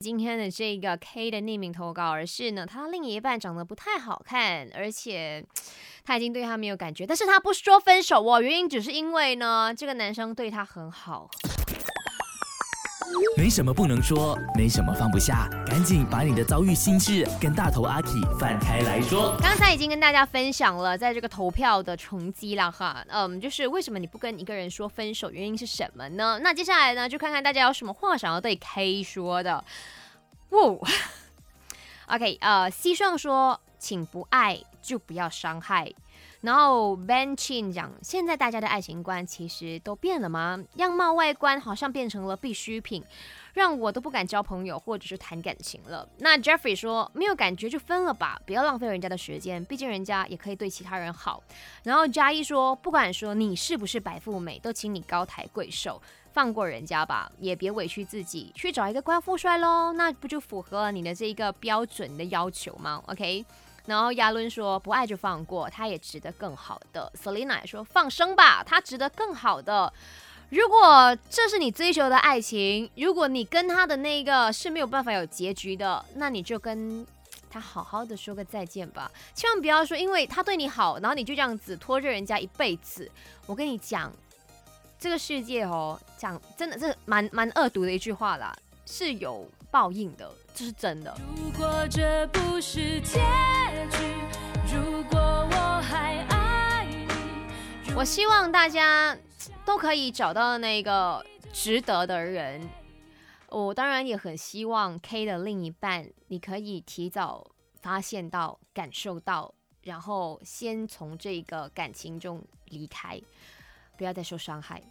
今天的这个 K 的匿名投稿，而是呢，他另一半长得不太好看，而且他已经对他没有感觉，但是他不说分手哦，原因只是因为呢，这个男生对他很好。没什么不能说，没什么放不下，赶紧把你的遭遇心事跟大头阿 K 翻开来说。刚才已经跟大家分享了，在这个投票的成绩了哈，嗯，就是为什么你不跟一个人说分手，原因是什么呢？那接下来呢，就看看大家有什么话想要对 K 说的。哇，OK，呃，西双说，请不爱就不要伤害。然后 Ben Chin 讲，现在大家的爱情观其实都变了吗？样貌外观好像变成了必需品，让我都不敢交朋友或者是谈感情了。那 Jeffrey 说，没有感觉就分了吧，不要浪费人家的时间，毕竟人家也可以对其他人好。然后嘉一说，不管说你是不是白富美，都请你高抬贵手，放过人家吧，也别委屈自己，去找一个高富帅喽，那不就符合了你的这一个标准的要求吗？OK。然后亚伦说不爱就放过，他也值得更好的。Selina 说放生吧，他值得更好的。如果这是你追求的爱情，如果你跟他的那个是没有办法有结局的，那你就跟他好好的说个再见吧。千万不要说因为他对你好，然后你就这样子拖着人家一辈子。我跟你讲，这个世界哦，讲真的，这蛮蛮恶毒的一句话啦，是有报应的。这是真的。如果这不是结局，如果我还爱你，我希望大家都可以找到那个值得的人。我当然也很希望 K 的另一半，你可以提早发现到、感受到，然后先从这个感情中离开，不要再受伤害。